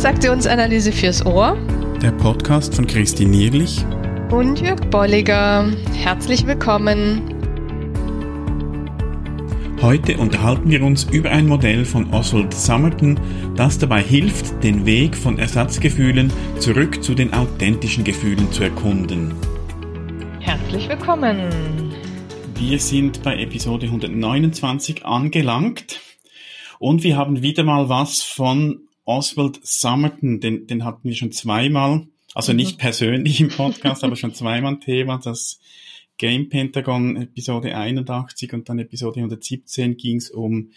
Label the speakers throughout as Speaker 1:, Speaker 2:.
Speaker 1: Transaktionsanalyse fürs Ohr.
Speaker 2: Der Podcast von Christine Nierlich
Speaker 1: und Jörg Bolliger. Herzlich willkommen.
Speaker 2: Heute unterhalten wir uns über ein Modell von Oswald Summerton, das dabei hilft, den Weg von Ersatzgefühlen zurück zu den authentischen Gefühlen zu erkunden.
Speaker 1: Herzlich willkommen.
Speaker 2: Wir sind bei Episode 129 angelangt und wir haben wieder mal was von Oswald Summerton, den, den hatten wir schon zweimal, also nicht mhm. persönlich im Podcast, aber schon zweimal Thema, das Game Pentagon Episode 81 und dann Episode 117 ging es um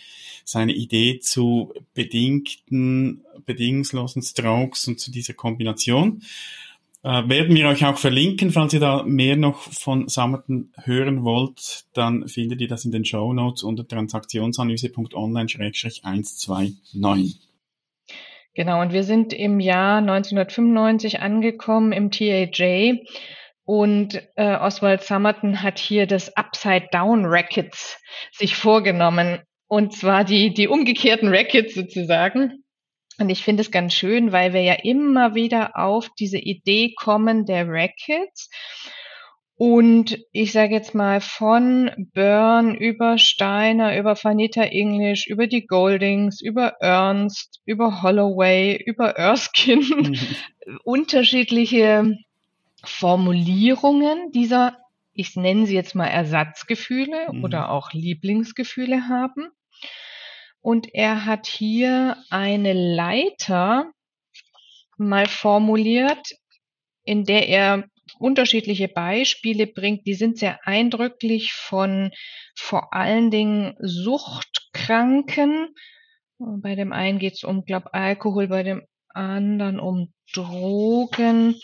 Speaker 2: seine Idee zu bedingten, bedingungslosen Strokes und zu dieser Kombination. Äh, werden wir euch auch verlinken, falls ihr da mehr noch von Summerton hören wollt, dann findet ihr das in den Show Notes unter transaktionsanalyse.online-129.
Speaker 1: Genau, und wir sind im Jahr 1995 angekommen im TAJ und äh, Oswald Summerton hat hier das Upside Down Rackets sich vorgenommen. Und zwar die, die umgekehrten Rackets sozusagen. Und ich finde es ganz schön, weil wir ja immer wieder auf diese Idee kommen der Rackets. Und ich sage jetzt mal von Byrne über Steiner, über Vanita English, über die Goldings, über Ernst, über Holloway, über Erskine, mhm. unterschiedliche Formulierungen dieser, ich nenne sie jetzt mal Ersatzgefühle mhm. oder auch Lieblingsgefühle haben. Und er hat hier eine Leiter mal formuliert, in der er unterschiedliche Beispiele bringt, die sind sehr eindrücklich von vor allen Dingen Suchtkranken. Bei dem einen geht es um, glaube Alkohol, bei dem anderen um Drogen.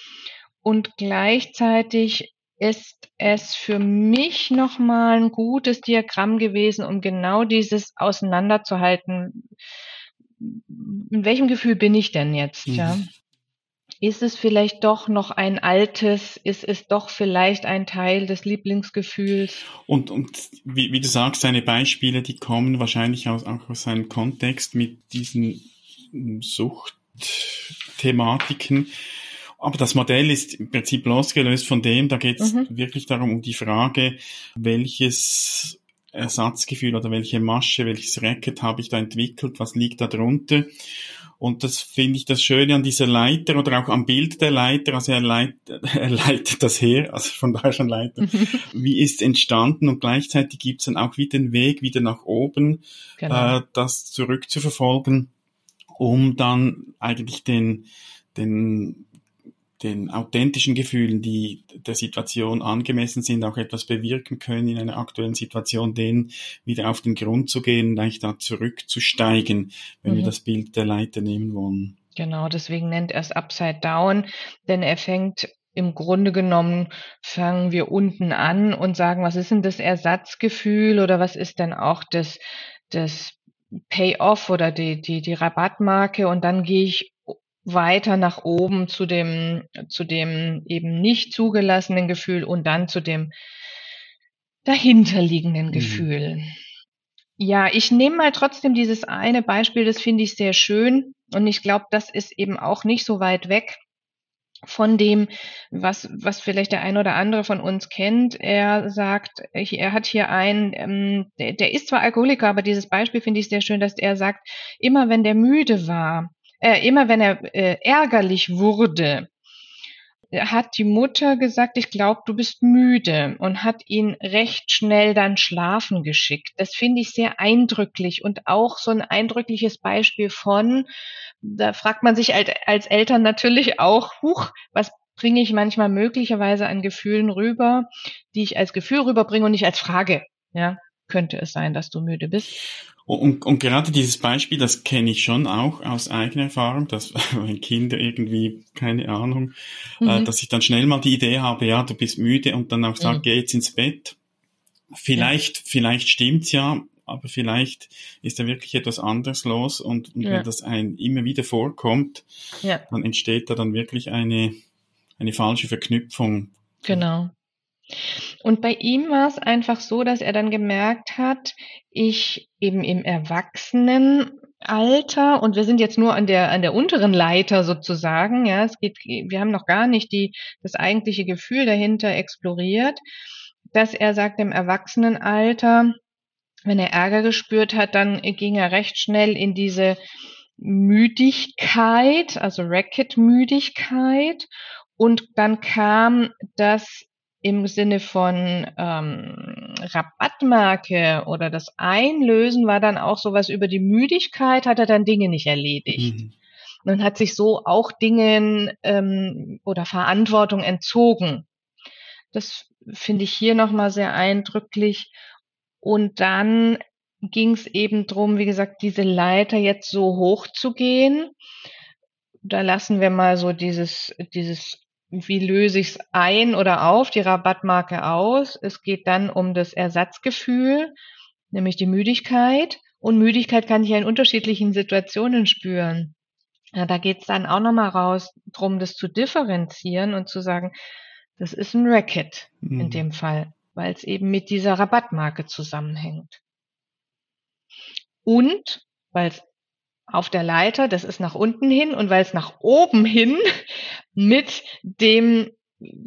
Speaker 1: Und gleichzeitig ist es für mich nochmal ein gutes Diagramm gewesen, um genau dieses auseinanderzuhalten. In welchem Gefühl bin ich denn jetzt? Mhm. Ja? Ist es vielleicht doch noch ein altes, ist es doch vielleicht ein Teil des Lieblingsgefühls?
Speaker 2: Und, und wie, wie du sagst, seine Beispiele, die kommen wahrscheinlich aus, auch aus seinem Kontext mit diesen Suchtthematiken. Aber das Modell ist im Prinzip losgelöst von dem, da geht es mhm. wirklich darum, um die Frage, welches Ersatzgefühl oder welche Masche, welches Racket habe ich da entwickelt, was liegt da drunter. Und das finde ich das Schöne an dieser Leiter oder auch am Bild der Leiter, also er, leit, er leitet das her, also von daher schon Leiter, wie ist entstanden? Und gleichzeitig gibt es dann auch wieder den Weg wieder nach oben, genau. äh, das zurückzuverfolgen, um dann eigentlich den, den den authentischen Gefühlen, die der Situation angemessen sind, auch etwas bewirken können in einer aktuellen Situation, denen wieder auf den Grund zu gehen und eigentlich da zurückzusteigen, wenn mhm. wir das Bild der Leiter nehmen wollen.
Speaker 1: Genau, deswegen nennt er es Upside Down, denn er fängt im Grunde genommen fangen wir unten an und sagen, was ist denn das Ersatzgefühl oder was ist denn auch das, das Payoff oder die, die, die Rabattmarke und dann gehe ich weiter nach oben zu dem, zu dem eben nicht zugelassenen Gefühl und dann zu dem dahinterliegenden mhm. Gefühl. Ja, ich nehme mal trotzdem dieses eine Beispiel, das finde ich sehr schön und ich glaube, das ist eben auch nicht so weit weg von dem, was, was vielleicht der ein oder andere von uns kennt. Er sagt, er hat hier einen, ähm, der, der ist zwar Alkoholiker, aber dieses Beispiel finde ich sehr schön, dass er sagt, immer wenn der müde war, äh, immer wenn er äh, ärgerlich wurde, hat die Mutter gesagt, ich glaube, du bist müde und hat ihn recht schnell dann schlafen geschickt. Das finde ich sehr eindrücklich und auch so ein eindrückliches Beispiel von, da fragt man sich als, als Eltern natürlich auch, huch, was bringe ich manchmal möglicherweise an Gefühlen rüber, die ich als Gefühl rüberbringe und nicht als Frage. Ja, könnte es sein, dass du müde bist.
Speaker 2: Und, und gerade dieses Beispiel, das kenne ich schon auch aus eigener Erfahrung, dass wenn Kinder irgendwie, keine Ahnung, äh, mhm. äh, dass ich dann schnell mal die Idee habe, ja, du bist müde und dann auch sage, mhm. geh jetzt ins Bett. Vielleicht, ja. vielleicht stimmt's ja, aber vielleicht ist da wirklich etwas anderes los und, und ja. wenn das ein immer wieder vorkommt, ja. dann entsteht da dann wirklich eine, eine falsche Verknüpfung.
Speaker 1: Genau. Und bei ihm war es einfach so, dass er dann gemerkt hat, ich eben im Erwachsenen Alter und wir sind jetzt nur an der an der unteren Leiter sozusagen, ja, es geht wir haben noch gar nicht die das eigentliche Gefühl dahinter exploriert, dass er sagt im Erwachsenenalter, wenn er Ärger gespürt hat, dann ging er recht schnell in diese Müdigkeit, also Racket-Müdigkeit. Und dann kam das im Sinne von ähm, Rabattmarke oder das Einlösen war dann auch sowas über die Müdigkeit, hat er dann Dinge nicht erledigt. Mhm. Und hat sich so auch Dingen ähm, oder Verantwortung entzogen. Das finde ich hier nochmal sehr eindrücklich. Und dann ging es eben drum, wie gesagt, diese Leiter jetzt so hoch zu gehen. Da lassen wir mal so dieses, dieses wie löse ich es ein oder auf, die Rabattmarke aus. Es geht dann um das Ersatzgefühl, nämlich die Müdigkeit. Und Müdigkeit kann ich ja in unterschiedlichen Situationen spüren. Ja, da geht es dann auch nochmal raus, drum das zu differenzieren und zu sagen, das ist ein Racket mhm. in dem Fall, weil es eben mit dieser Rabattmarke zusammenhängt. Und weil es auf der Leiter, das ist nach unten hin und weil es nach oben hin mit dem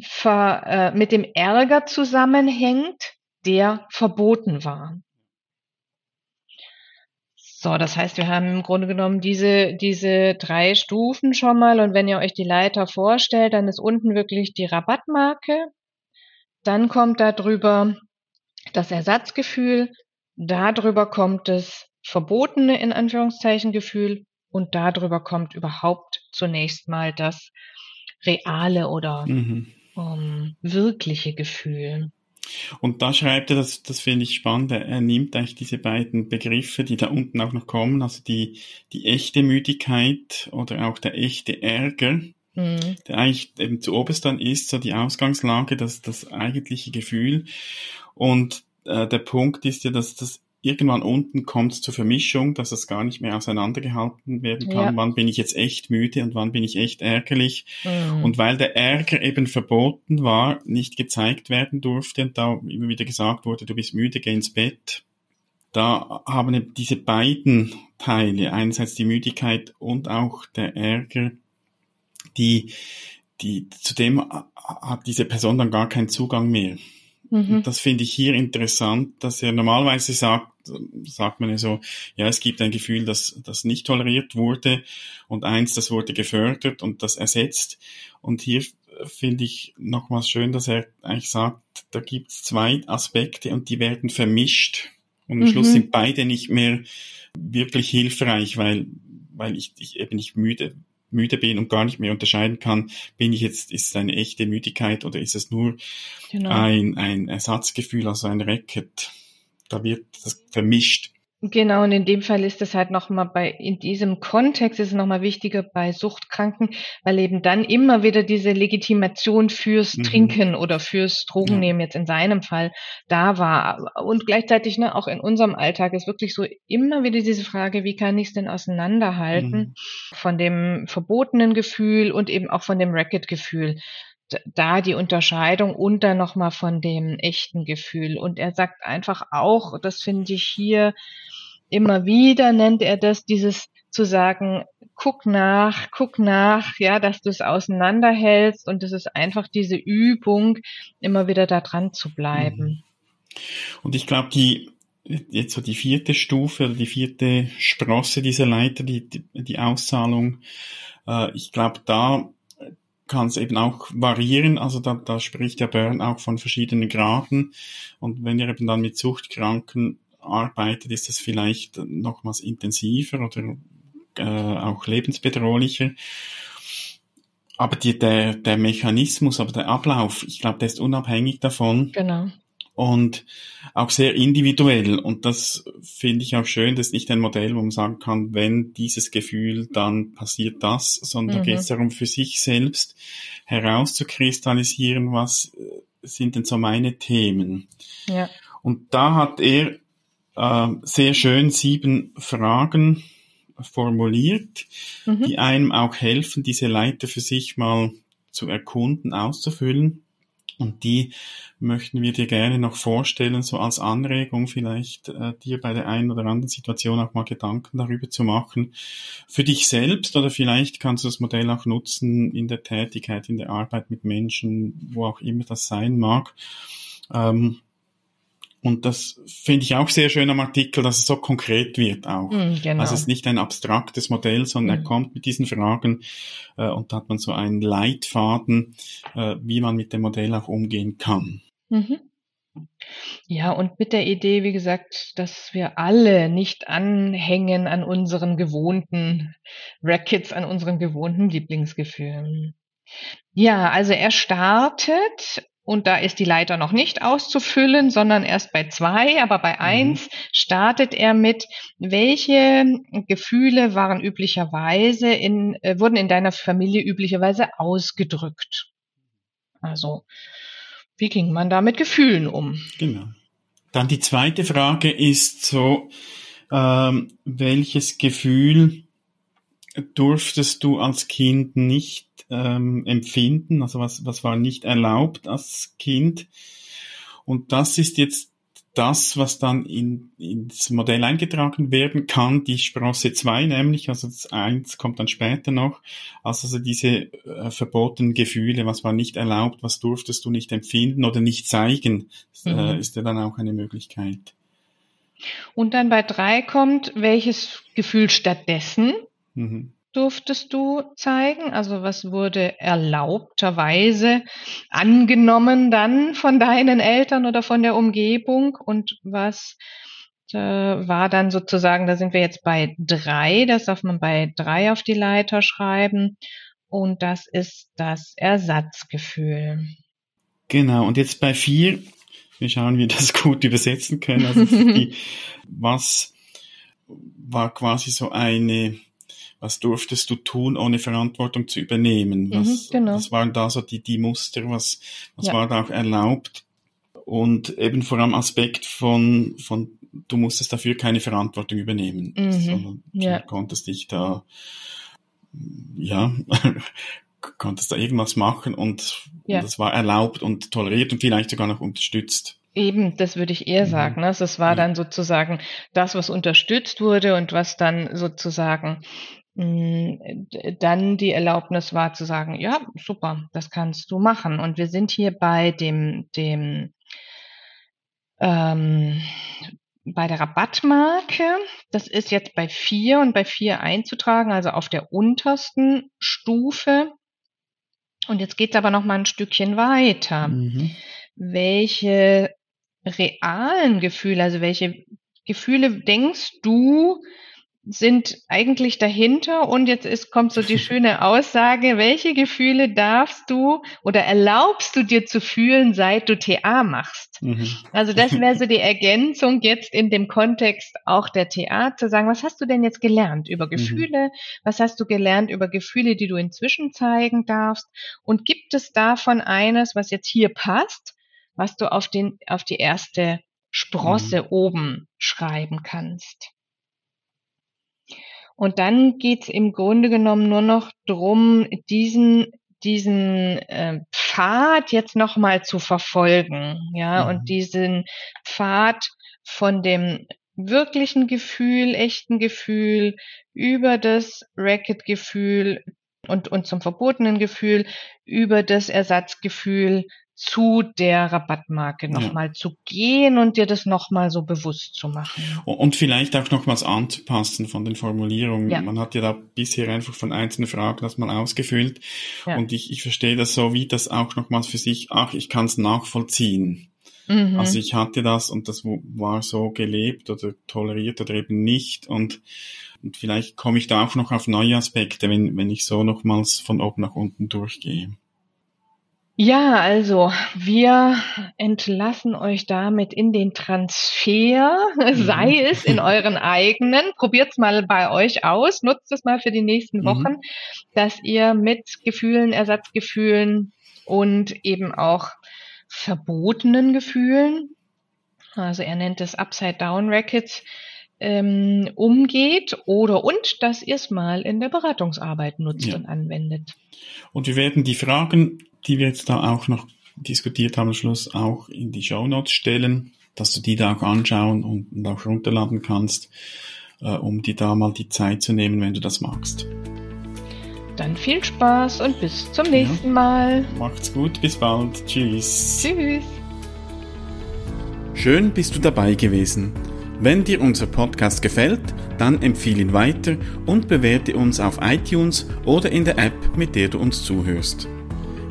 Speaker 1: Ver, äh, mit dem Ärger zusammenhängt, der verboten war. So, das heißt, wir haben im Grunde genommen diese, diese drei Stufen schon mal. Und wenn ihr euch die Leiter vorstellt, dann ist unten wirklich die Rabattmarke. Dann kommt da drüber das Ersatzgefühl. Darüber kommt das verbotene, in Anführungszeichen, Gefühl. Und darüber kommt überhaupt zunächst mal das reale oder mhm. um, wirkliche Gefühl.
Speaker 2: Und da schreibt er, das, das finde ich spannend, er nimmt eigentlich diese beiden Begriffe, die da unten auch noch kommen, also die, die echte Müdigkeit oder auch der echte Ärger, mhm. der eigentlich eben zu oberst dann ist, so die Ausgangslage, das, das eigentliche Gefühl. Und äh, der Punkt ist ja, dass das irgendwann unten kommt es zur Vermischung, dass es gar nicht mehr auseinandergehalten werden kann. Ja. Wann bin ich jetzt echt müde und wann bin ich echt ärgerlich? Mhm. Und weil der Ärger eben verboten war, nicht gezeigt werden durfte und da immer wieder gesagt wurde, du bist müde, geh ins Bett. Da haben diese beiden Teile, einerseits die Müdigkeit und auch der Ärger, die, die, zu dem hat diese Person dann gar keinen Zugang mehr. Mhm. Das finde ich hier interessant, dass er normalerweise sagt, sagt man ja so, ja, es gibt ein Gefühl, dass das nicht toleriert wurde und eins, das wurde gefördert und das ersetzt. Und hier finde ich nochmals schön, dass er eigentlich sagt, da gibt es zwei Aspekte und die werden vermischt. Und am mhm. Schluss sind beide nicht mehr wirklich hilfreich, weil, weil ich, ich eben nicht müde müde bin und gar nicht mehr unterscheiden kann, bin ich jetzt, ist es eine echte Müdigkeit oder ist es nur genau. ein, ein Ersatzgefühl, also ein Racket. Da wird das vermischt.
Speaker 1: Genau, und in dem Fall ist es halt nochmal bei, in diesem Kontext ist es nochmal wichtiger bei Suchtkranken, weil eben dann immer wieder diese Legitimation fürs mhm. Trinken oder fürs Drogennehmen ja. jetzt in seinem Fall da war. Und gleichzeitig, ne, auch in unserem Alltag ist wirklich so immer wieder diese Frage, wie kann ich es denn auseinanderhalten mhm. von dem verbotenen Gefühl und eben auch von dem Racket-Gefühl da die Unterscheidung und dann nochmal von dem echten Gefühl. Und er sagt einfach auch, das finde ich hier immer wieder, nennt er das, dieses zu sagen, guck nach, guck nach, ja, dass du es auseinanderhältst und es ist einfach diese Übung, immer wieder da dran zu bleiben. Mhm.
Speaker 2: Und ich glaube, die, jetzt so die vierte Stufe die vierte Sprosse dieser Leiter, die, die, die Auszahlung, äh, ich glaube, da kann es eben auch variieren. Also da, da spricht der Burn auch von verschiedenen Graden. Und wenn ihr eben dann mit Suchtkranken arbeitet, ist das vielleicht nochmals intensiver oder äh, auch lebensbedrohlicher. Aber die, der, der Mechanismus, aber der Ablauf, ich glaube, der ist unabhängig davon.
Speaker 1: Genau
Speaker 2: und auch sehr individuell. Und das finde ich auch schön, das ist nicht ein Modell, wo man sagen kann, wenn dieses Gefühl, dann passiert das, sondern mhm. da geht es darum, für sich selbst herauszukristallisieren, was äh, sind denn so meine Themen.
Speaker 1: Ja.
Speaker 2: Und da hat er äh, sehr schön sieben Fragen formuliert, mhm. die einem auch helfen, diese Leiter für sich mal zu erkunden, auszufüllen. Und die möchten wir dir gerne noch vorstellen, so als Anregung vielleicht äh, dir bei der einen oder anderen Situation auch mal Gedanken darüber zu machen. Für dich selbst oder vielleicht kannst du das Modell auch nutzen in der Tätigkeit, in der Arbeit mit Menschen, wo auch immer das sein mag. Ähm, und das finde ich auch sehr schön am Artikel, dass es so konkret wird auch. Mm, genau. Also es ist nicht ein abstraktes Modell, sondern mm. er kommt mit diesen Fragen äh, und da hat man so einen Leitfaden, äh, wie man mit dem Modell auch umgehen kann. Mhm.
Speaker 1: Ja, und mit der Idee, wie gesagt, dass wir alle nicht anhängen an unseren gewohnten Rackets, an unseren gewohnten Lieblingsgefühlen. Ja, also er startet und da ist die Leiter noch nicht auszufüllen, sondern erst bei zwei. Aber bei mhm. eins startet er mit, welche Gefühle waren üblicherweise in, äh, wurden in deiner Familie üblicherweise ausgedrückt? Also, wie ging man da mit Gefühlen um?
Speaker 2: Genau. Dann die zweite Frage ist so, ähm, welches Gefühl durftest du als Kind nicht ähm, empfinden, also was, was war nicht erlaubt als Kind. Und das ist jetzt das, was dann in, ins Modell eingetragen werden kann, die Sprosse 2 nämlich, also das 1 kommt dann später noch, also, also diese äh, verbotenen Gefühle, was war nicht erlaubt, was durftest du nicht empfinden oder nicht zeigen, äh, mhm. äh, ist ja dann auch eine Möglichkeit.
Speaker 1: Und dann bei 3 kommt, welches Gefühl stattdessen mhm durftest du zeigen? Also was wurde erlaubterweise angenommen dann von deinen Eltern oder von der Umgebung und was äh, war dann sozusagen, da sind wir jetzt bei drei, das darf man bei drei auf die Leiter schreiben und das ist das Ersatzgefühl.
Speaker 2: Genau, und jetzt bei vier, wir schauen, wie wir das gut übersetzen können. Also die, was war quasi so eine was durftest du tun, ohne Verantwortung zu übernehmen? Mhm, was, mhm, genau. was waren da so die, die Muster? Was, was ja. war da auch erlaubt? Und eben vor allem Aspekt von, von du musstest dafür keine Verantwortung übernehmen, mhm, sondern ja. du konntest dich da, ja, konntest da irgendwas machen und, ja. und das war erlaubt und toleriert und vielleicht sogar noch unterstützt.
Speaker 1: Eben, das würde ich eher mhm. sagen. Ne? Das war dann sozusagen das, was unterstützt wurde und was dann sozusagen dann die Erlaubnis war zu sagen, ja, super, das kannst du machen. Und wir sind hier bei dem, dem ähm, bei der Rabattmarke. Das ist jetzt bei vier und bei vier einzutragen, also auf der untersten Stufe. Und jetzt geht es aber noch mal ein Stückchen weiter. Mhm. Welche realen Gefühle, also welche Gefühle denkst du, sind eigentlich dahinter und jetzt ist, kommt so die schöne Aussage, welche Gefühle darfst du oder erlaubst du dir zu fühlen, seit du TA machst? Mhm. Also das wäre so die Ergänzung jetzt in dem Kontext auch der TA, zu sagen, was hast du denn jetzt gelernt über mhm. Gefühle? Mhm. Was hast du gelernt über Gefühle, die du inzwischen zeigen darfst? Und gibt es davon eines, was jetzt hier passt, was du auf den, auf die erste Sprosse mhm. oben schreiben kannst? Und dann geht's im Grunde genommen nur noch drum, diesen diesen äh, Pfad jetzt nochmal zu verfolgen, ja, mhm. und diesen Pfad von dem wirklichen Gefühl, echten Gefühl über das Racket-Gefühl und, und zum verbotenen Gefühl über das Ersatzgefühl zu der Rabattmarke nochmal ja. zu gehen und dir das nochmal so bewusst zu machen.
Speaker 2: Und vielleicht auch nochmals anzupassen von den Formulierungen. Ja. Man hat ja da bisher einfach von einzelnen Fragen das mal ausgefüllt. Ja. Und ich, ich verstehe das so, wie das auch nochmals für sich, ach, ich kann es nachvollziehen. Mhm. Also ich hatte das und das war so gelebt oder toleriert oder eben nicht. Und, und vielleicht komme ich da auch noch auf neue Aspekte, wenn, wenn ich so nochmals von oben nach unten durchgehe.
Speaker 1: Ja, also wir entlassen euch damit in den Transfer, mhm. sei es in euren eigenen. Probiert's mal bei euch aus, nutzt es mal für die nächsten mhm. Wochen, mhm. dass ihr mit Gefühlen, Ersatzgefühlen und eben auch verbotenen Gefühlen, also er nennt es Upside Down Rackets, ähm, umgeht oder und dass ihr es mal in der Beratungsarbeit nutzt ja. und anwendet.
Speaker 2: Und wir werden die Fragen die wir jetzt da auch noch diskutiert haben am Schluss, auch in die Show Notes stellen, dass du die da auch anschauen und, und auch runterladen kannst, äh, um dir da mal die Zeit zu nehmen, wenn du das magst.
Speaker 1: Dann viel Spaß und bis zum nächsten ja. Mal.
Speaker 2: Macht's gut, bis bald. Tschüss.
Speaker 1: Tschüss.
Speaker 2: Schön bist du dabei gewesen. Wenn dir unser Podcast gefällt, dann empfehle ihn weiter und bewerte uns auf iTunes oder in der App, mit der du uns zuhörst.